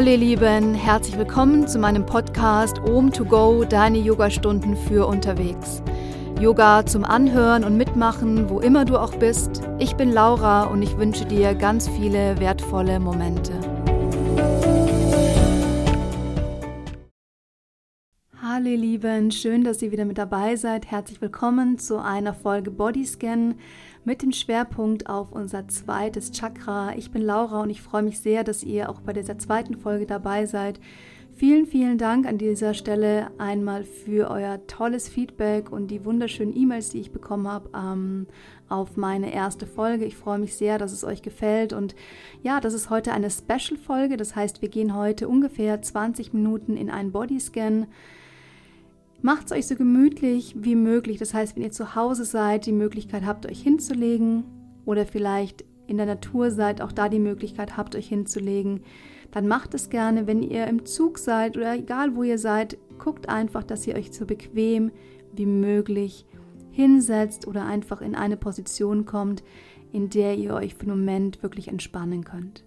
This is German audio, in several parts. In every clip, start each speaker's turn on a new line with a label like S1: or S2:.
S1: Hallo ihr Lieben, herzlich willkommen zu meinem Podcast Om to Go, deine Yogastunden für unterwegs. Yoga zum Anhören und Mitmachen, wo immer du auch bist. Ich bin Laura und ich wünsche dir ganz viele wertvolle Momente. Hallo ihr Lieben, schön, dass ihr wieder mit dabei seid. Herzlich willkommen zu einer Folge Bodyscan mit dem Schwerpunkt auf unser zweites Chakra. Ich bin Laura und ich freue mich sehr, dass ihr auch bei dieser zweiten Folge dabei seid. Vielen, vielen Dank an dieser Stelle einmal für euer tolles Feedback und die wunderschönen E-Mails, die ich bekommen habe ähm, auf meine erste Folge. Ich freue mich sehr, dass es euch gefällt. Und ja, das ist heute eine Special-Folge. Das heißt, wir gehen heute ungefähr 20 Minuten in einen Bodyscan. Macht es euch so gemütlich wie möglich. Das heißt, wenn ihr zu Hause seid, die Möglichkeit habt, euch hinzulegen oder vielleicht in der Natur seid, auch da die Möglichkeit habt, euch hinzulegen, dann macht es gerne. Wenn ihr im Zug seid oder egal wo ihr seid, guckt einfach, dass ihr euch so bequem wie möglich hinsetzt oder einfach in eine Position kommt, in der ihr euch für den Moment wirklich entspannen könnt.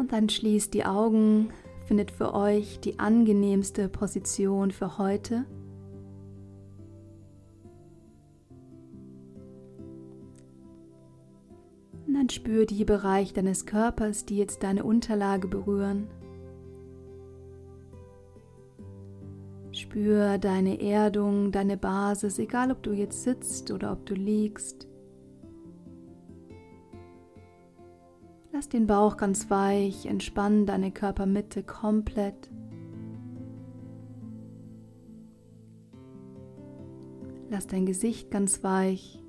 S1: Und dann schließt die Augen, findet für euch die angenehmste Position für heute. Und dann spür die Bereiche deines Körpers, die jetzt deine Unterlage berühren. Spür deine Erdung, deine Basis, egal ob du jetzt sitzt oder ob du liegst. Lass den Bauch ganz weich, entspann deine Körpermitte komplett. Lass dein Gesicht ganz weich.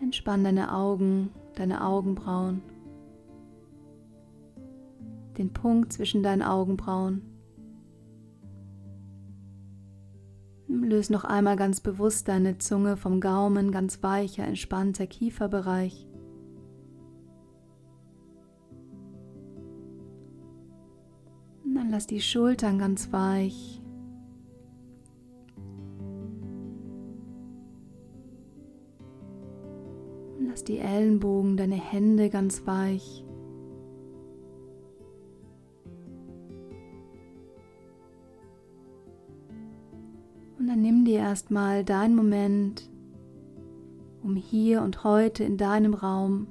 S1: Entspann deine Augen, deine Augenbrauen. Den Punkt zwischen deinen Augenbrauen. Löse noch einmal ganz bewusst deine Zunge vom Gaumen, ganz weicher, entspannter Kieferbereich. Lass die Schultern ganz weich. Lass die Ellenbogen, deine Hände ganz weich. Und dann nimm dir erstmal deinen Moment, um hier und heute in deinem Raum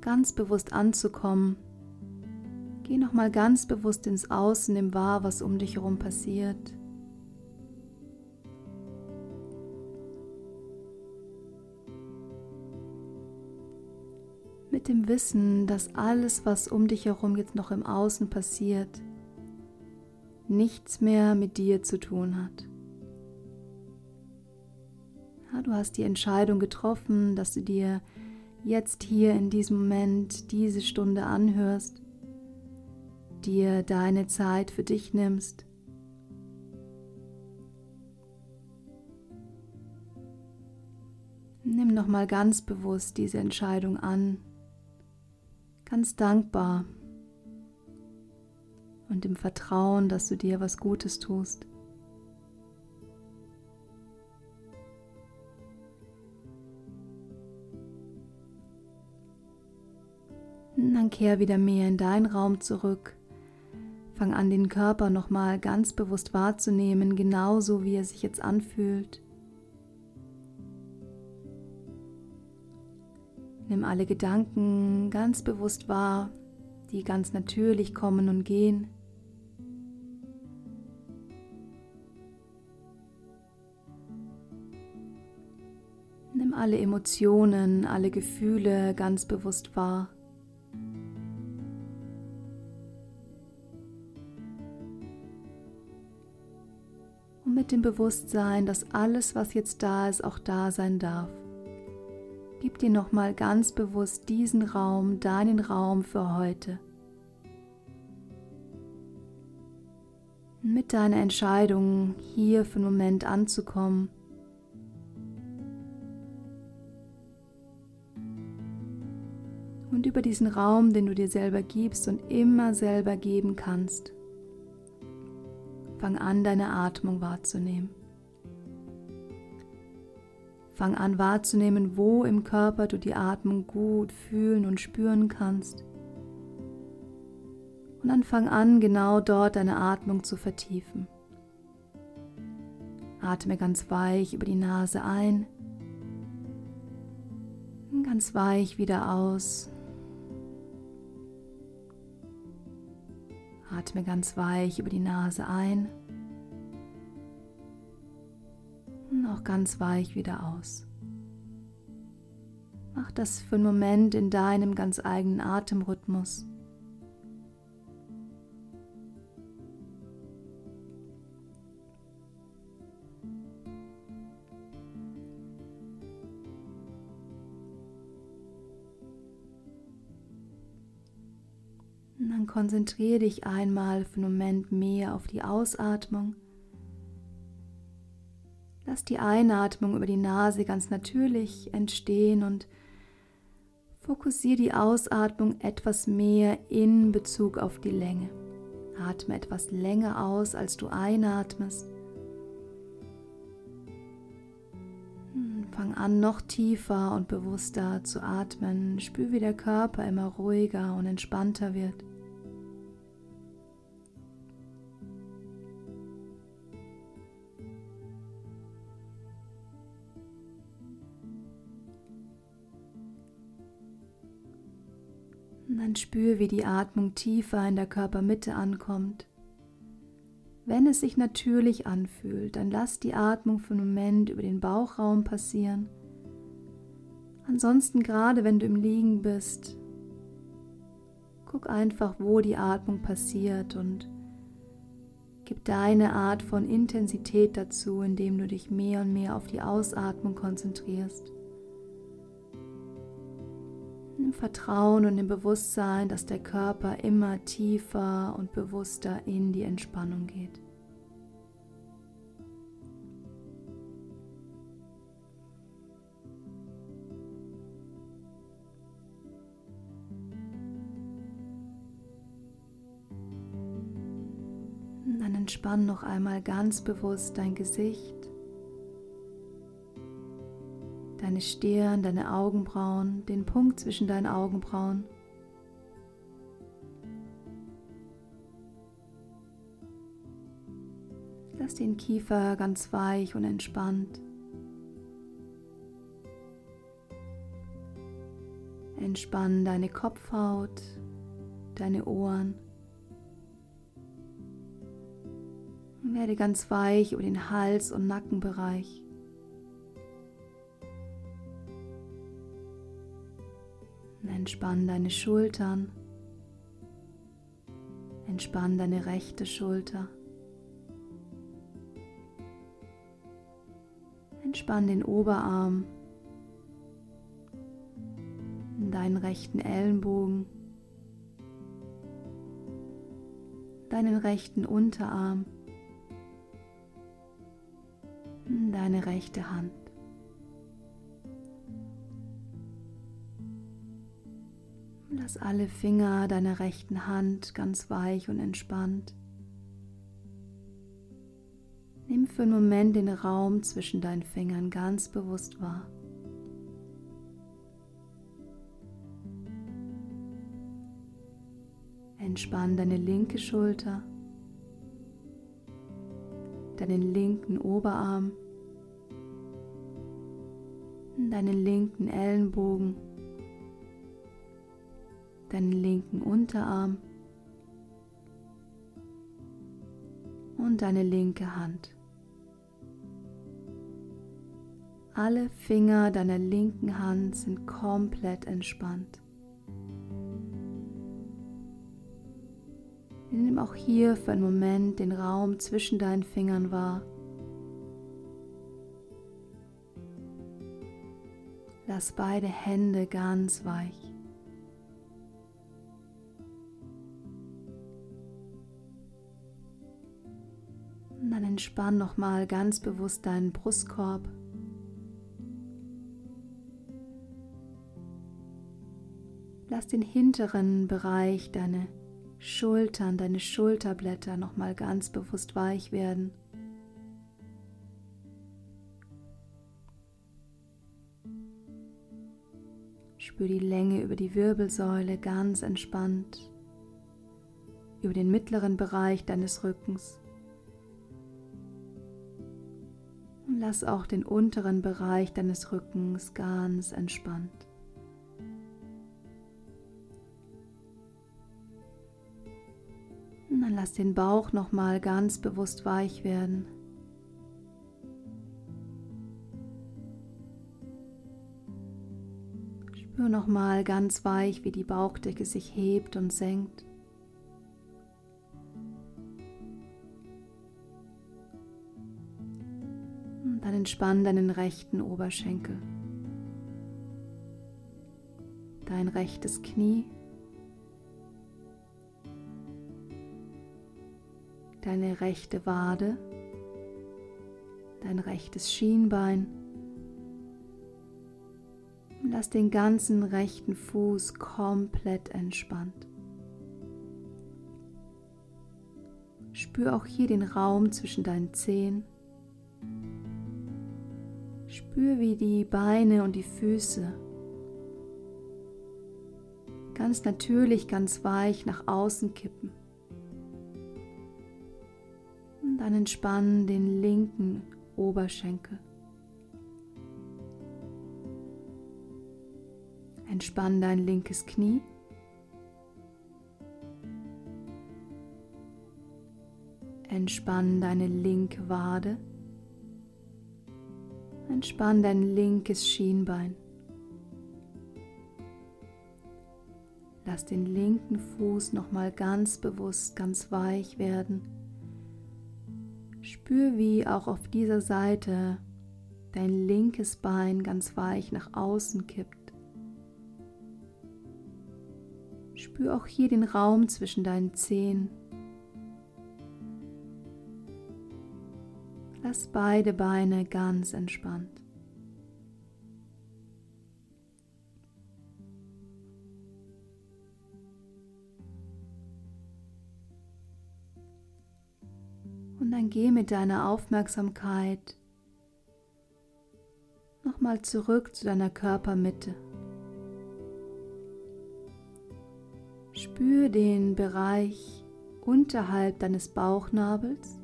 S1: ganz bewusst anzukommen Geh nochmal ganz bewusst ins Außen, nimm wahr, was um dich herum passiert. Mit dem Wissen, dass alles, was um dich herum jetzt noch im Außen passiert, nichts mehr mit dir zu tun hat. Ja, du hast die Entscheidung getroffen, dass du dir jetzt hier in diesem Moment diese Stunde anhörst dir deine Zeit für dich nimmst. Nimm noch mal ganz bewusst diese Entscheidung an, ganz dankbar und im Vertrauen, dass du dir was Gutes tust. dann kehr wieder mehr in deinen Raum zurück Fang an, den Körper nochmal ganz bewusst wahrzunehmen, genauso wie er sich jetzt anfühlt. Nimm alle Gedanken ganz bewusst wahr, die ganz natürlich kommen und gehen. Nimm alle Emotionen, alle Gefühle ganz bewusst wahr. Dem Bewusstsein, dass alles, was jetzt da ist, auch da sein darf. Gib dir nochmal ganz bewusst diesen Raum, deinen Raum für heute. Mit deiner Entscheidung, hier für einen Moment anzukommen, und über diesen Raum, den du dir selber gibst und immer selber geben kannst. Fang an, deine Atmung wahrzunehmen. Fang an wahrzunehmen, wo im Körper du die Atmung gut fühlen und spüren kannst. Und dann fang an, genau dort deine Atmung zu vertiefen. Atme ganz weich über die Nase ein, ganz weich wieder aus. Atme ganz weich über die Nase ein und auch ganz weich wieder aus. Mach das für einen Moment in deinem ganz eigenen Atemrhythmus. Dann konzentriere dich einmal für einen Moment mehr auf die Ausatmung. Lass die Einatmung über die Nase ganz natürlich entstehen und fokussiere die Ausatmung etwas mehr in Bezug auf die Länge. Atme etwas länger aus, als du einatmest. Hm, fang an, noch tiefer und bewusster zu atmen. Spür, wie der Körper immer ruhiger und entspannter wird. Dann spür, wie die Atmung tiefer in der Körpermitte ankommt. Wenn es sich natürlich anfühlt, dann lass die Atmung für einen Moment über den Bauchraum passieren. Ansonsten, gerade wenn du im Liegen bist, guck einfach, wo die Atmung passiert und gib deine Art von Intensität dazu, indem du dich mehr und mehr auf die Ausatmung konzentrierst im Vertrauen und im Bewusstsein, dass der Körper immer tiefer und bewusster in die Entspannung geht. dann entspann noch einmal ganz bewusst dein Gesicht deine Stirn, deine Augenbrauen, den Punkt zwischen deinen Augenbrauen. Lass den Kiefer ganz weich und entspannt. Entspann deine Kopfhaut, deine Ohren. Werde ganz weich über den Hals- und Nackenbereich. Entspann deine Schultern. Entspann deine rechte Schulter. Entspann den Oberarm, deinen rechten Ellenbogen, deinen rechten Unterarm, deine rechte Hand. Lass alle Finger deiner rechten Hand ganz weich und entspannt. Nimm für einen Moment den Raum zwischen deinen Fingern ganz bewusst wahr. Entspann deine linke Schulter, deinen linken Oberarm, deinen linken Ellenbogen deinen linken Unterarm und deine linke Hand. Alle Finger deiner linken Hand sind komplett entspannt. Nimm auch hier für einen Moment den Raum zwischen deinen Fingern wahr. Lass beide Hände ganz weich. Entspann nochmal ganz bewusst deinen Brustkorb. Lass den hinteren Bereich, deine Schultern, deine Schulterblätter nochmal ganz bewusst weich werden. Spür die Länge über die Wirbelsäule ganz entspannt, über den mittleren Bereich deines Rückens. Lass auch den unteren Bereich deines Rückens ganz entspannt. Und dann lass den Bauch nochmal ganz bewusst weich werden. Spür nochmal ganz weich, wie die Bauchdecke sich hebt und senkt. Dann entspann deinen rechten Oberschenkel, dein rechtes Knie, deine rechte Wade, dein rechtes Schienbein Lass den ganzen rechten Fuß komplett entspannt. Spür auch hier den Raum zwischen deinen Zehen. Spür, wie die Beine und die Füße ganz natürlich, ganz weich nach außen kippen. Und dann entspannen den linken Oberschenkel. Entspann dein linkes Knie. Entspann deine linke Wade. Entspann dein linkes Schienbein. Lass den linken Fuß nochmal ganz bewusst, ganz weich werden. Spür, wie auch auf dieser Seite dein linkes Bein ganz weich nach außen kippt. Spür auch hier den Raum zwischen deinen Zehen. Lass beide Beine ganz entspannt. Und dann geh mit deiner Aufmerksamkeit nochmal zurück zu deiner Körpermitte. Spür den Bereich unterhalb deines Bauchnabels.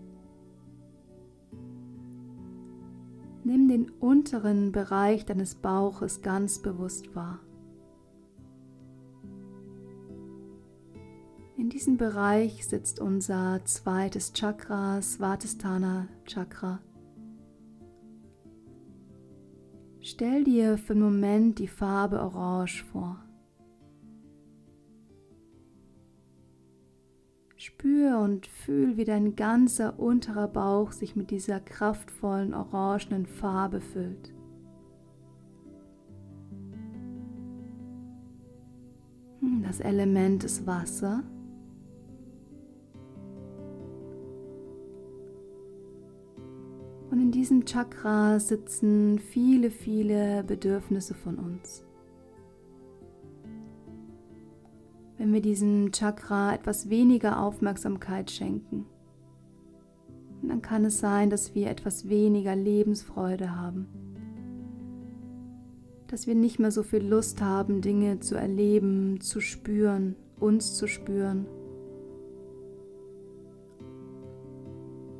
S1: Nimm den unteren Bereich deines Bauches ganz bewusst wahr. In diesem Bereich sitzt unser zweites Chakra, Svatistana Chakra. Stell dir für einen Moment die Farbe Orange vor. Spür und fühl, wie dein ganzer unterer Bauch sich mit dieser kraftvollen orangenen Farbe füllt. Hm, das Element ist Wasser. Und in diesem Chakra sitzen viele, viele Bedürfnisse von uns. Wenn wir diesem Chakra etwas weniger Aufmerksamkeit schenken. Und dann kann es sein, dass wir etwas weniger Lebensfreude haben, dass wir nicht mehr so viel Lust haben, Dinge zu erleben, zu spüren, uns zu spüren,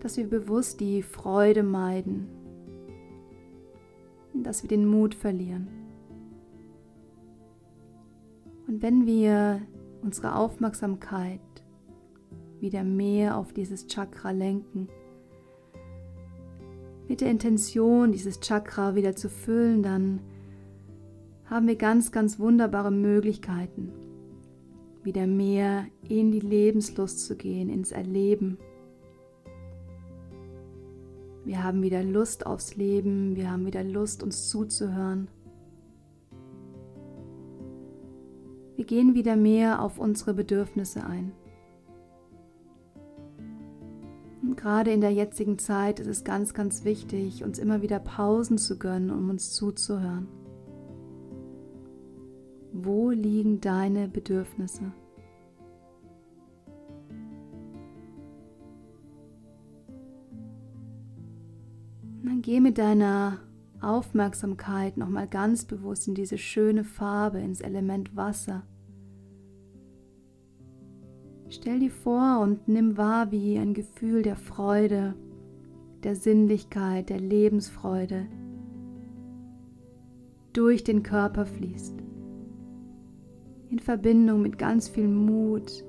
S1: dass wir bewusst die Freude meiden, dass wir den Mut verlieren. Und wenn wir unsere Aufmerksamkeit wieder mehr auf dieses Chakra lenken. Mit der Intention, dieses Chakra wieder zu füllen, dann haben wir ganz, ganz wunderbare Möglichkeiten, wieder mehr in die Lebenslust zu gehen, ins Erleben. Wir haben wieder Lust aufs Leben, wir haben wieder Lust, uns zuzuhören. Gehen wieder mehr auf unsere Bedürfnisse ein. Und gerade in der jetzigen Zeit ist es ganz, ganz wichtig, uns immer wieder Pausen zu gönnen, um uns zuzuhören. Wo liegen deine Bedürfnisse? Dann geh mit deiner Aufmerksamkeit nochmal ganz bewusst in diese schöne Farbe, ins Element Wasser. Stell dir vor und nimm wahr, wie ein Gefühl der Freude, der Sinnlichkeit, der Lebensfreude durch den Körper fließt. In Verbindung mit ganz viel Mut.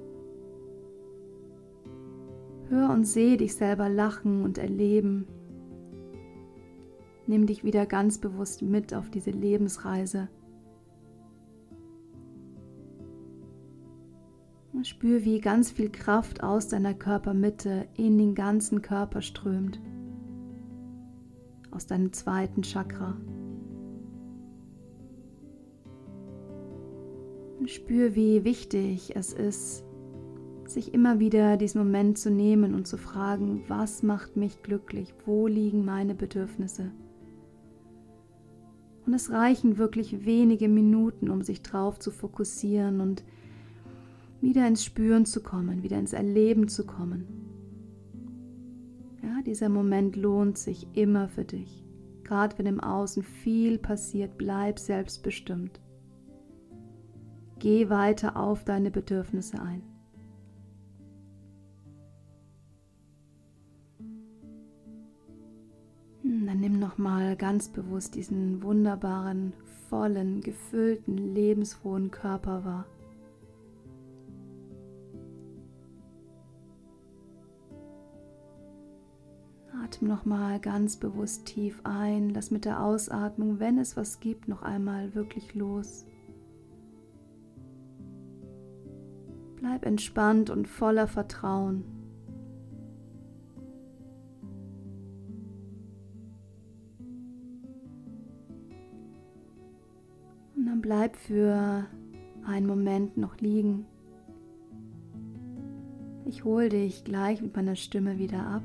S1: Hör und seh dich selber lachen und erleben. Nimm dich wieder ganz bewusst mit auf diese Lebensreise. Spür, wie ganz viel Kraft aus deiner Körpermitte in den ganzen Körper strömt. Aus deinem zweiten Chakra. Spür, wie wichtig es ist, sich immer wieder diesen Moment zu nehmen und zu fragen, was macht mich glücklich, wo liegen meine Bedürfnisse. Und es reichen wirklich wenige Minuten, um sich drauf zu fokussieren und wieder ins Spüren zu kommen, wieder ins Erleben zu kommen. Ja, dieser Moment lohnt sich immer für dich. Gerade wenn im Außen viel passiert, bleib selbstbestimmt. Geh weiter auf deine Bedürfnisse ein. Dann nimm noch mal ganz bewusst diesen wunderbaren, vollen, gefüllten, lebensfrohen Körper wahr. Atme noch mal ganz bewusst tief ein, lass mit der Ausatmung, wenn es was gibt, noch einmal wirklich los. Bleib entspannt und voller Vertrauen. bleib für einen Moment noch liegen. Ich hole dich gleich mit meiner Stimme wieder ab.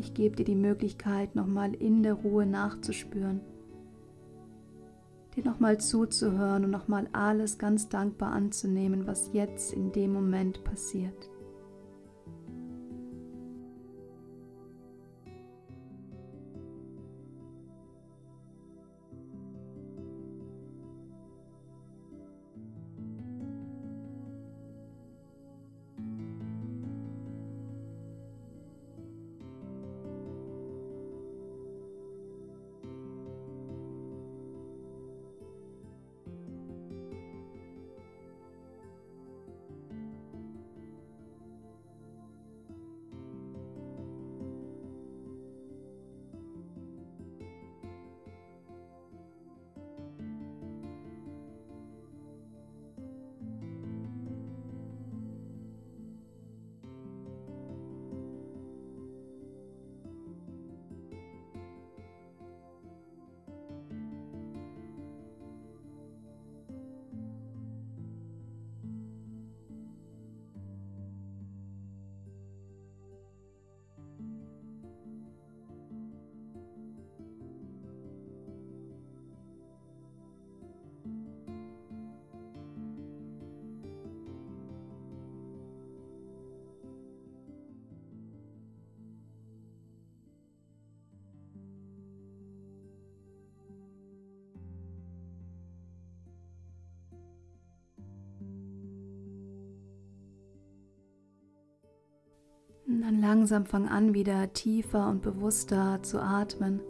S1: Ich gebe dir die Möglichkeit, nochmal in der Ruhe nachzuspüren, dir nochmal zuzuhören und nochmal alles ganz dankbar anzunehmen, was jetzt in dem Moment passiert. Und dann langsam fang an, wieder tiefer und bewusster zu atmen.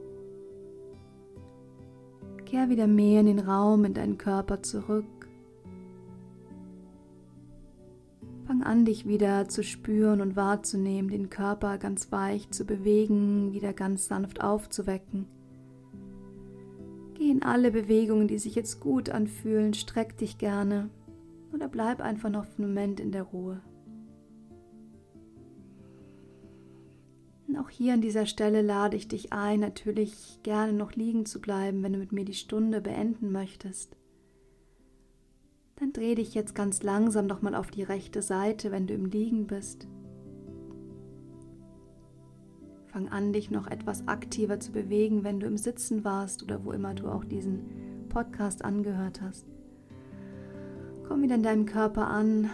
S1: Kehr wieder mehr in den Raum, in deinen Körper zurück. Fang an, dich wieder zu spüren und wahrzunehmen, den Körper ganz weich zu bewegen, wieder ganz sanft aufzuwecken. Geh in alle Bewegungen, die sich jetzt gut anfühlen, streck dich gerne oder bleib einfach noch einen Moment in der Ruhe. Auch hier an dieser Stelle lade ich dich ein, natürlich gerne noch liegen zu bleiben, wenn du mit mir die Stunde beenden möchtest. Dann dreh dich jetzt ganz langsam nochmal auf die rechte Seite, wenn du im Liegen bist. Fang an, dich noch etwas aktiver zu bewegen, wenn du im Sitzen warst oder wo immer du auch diesen Podcast angehört hast. Komm wieder in deinem Körper an,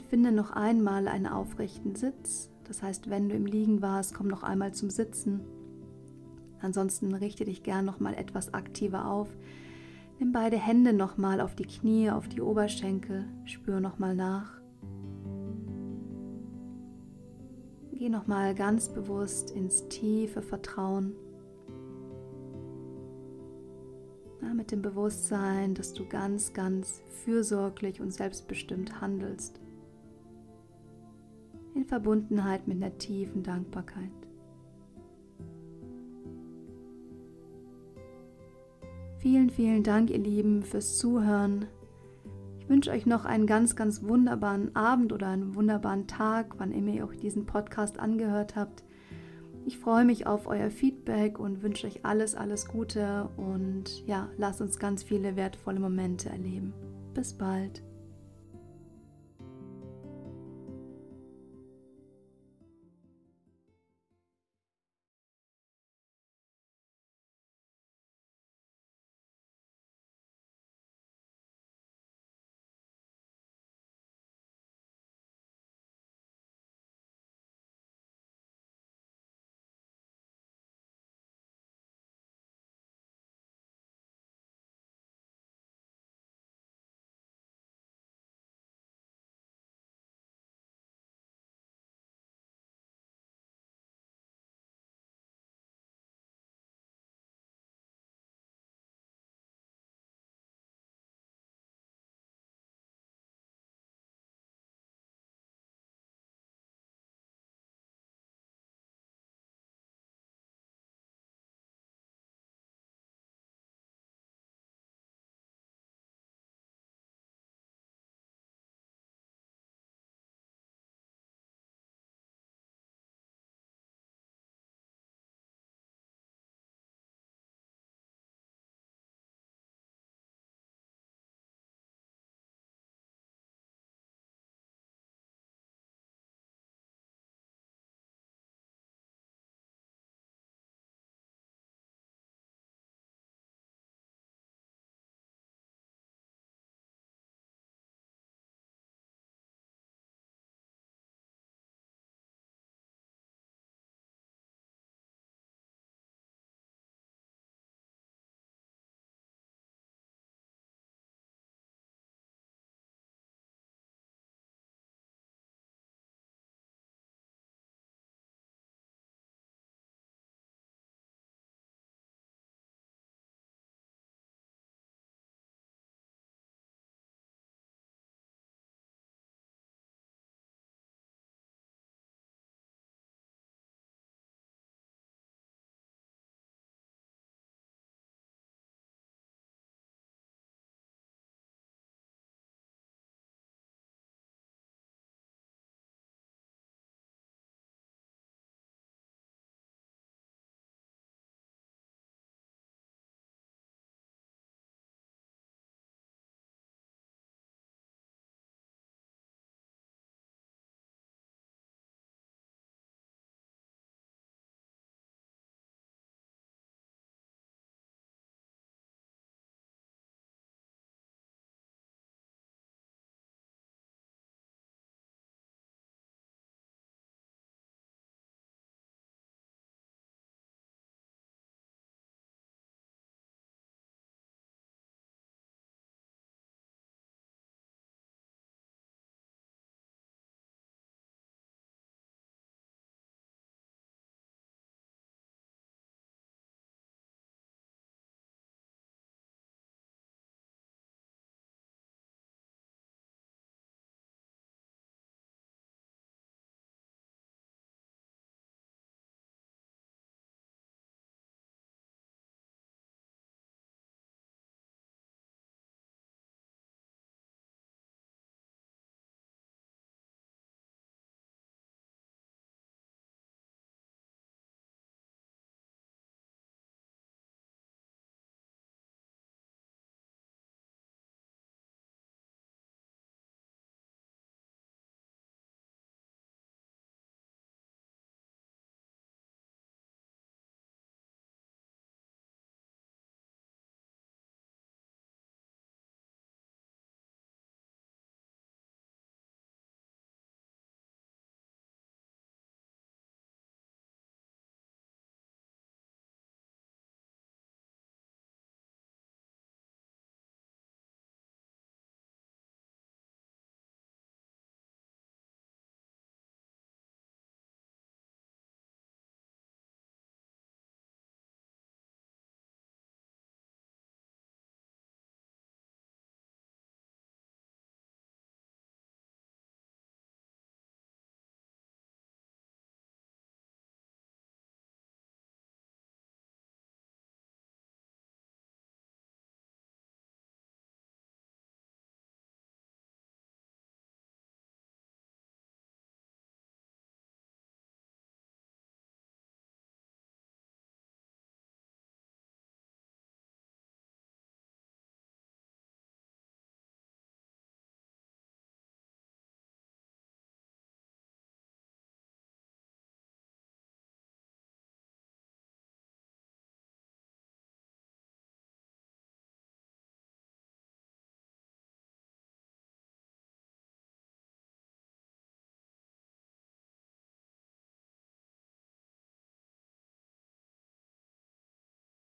S1: Dann finde noch einmal einen aufrechten Sitz. Das heißt, wenn du im Liegen warst, komm noch einmal zum Sitzen. Ansonsten richte dich gern noch mal etwas aktiver auf. Nimm beide Hände noch mal auf die Knie, auf die Oberschenkel. Spür noch mal nach. Geh noch mal ganz bewusst ins tiefe Vertrauen. Ja, mit dem Bewusstsein, dass du ganz, ganz fürsorglich und selbstbestimmt handelst. In Verbundenheit mit einer tiefen Dankbarkeit. Vielen, vielen Dank, ihr Lieben, fürs Zuhören. Ich wünsche euch noch einen ganz, ganz wunderbaren Abend oder einen wunderbaren Tag, wann immer ihr auch diesen Podcast angehört habt. Ich freue mich auf euer Feedback und wünsche euch alles, alles Gute und ja, lasst uns ganz viele wertvolle Momente erleben. Bis bald.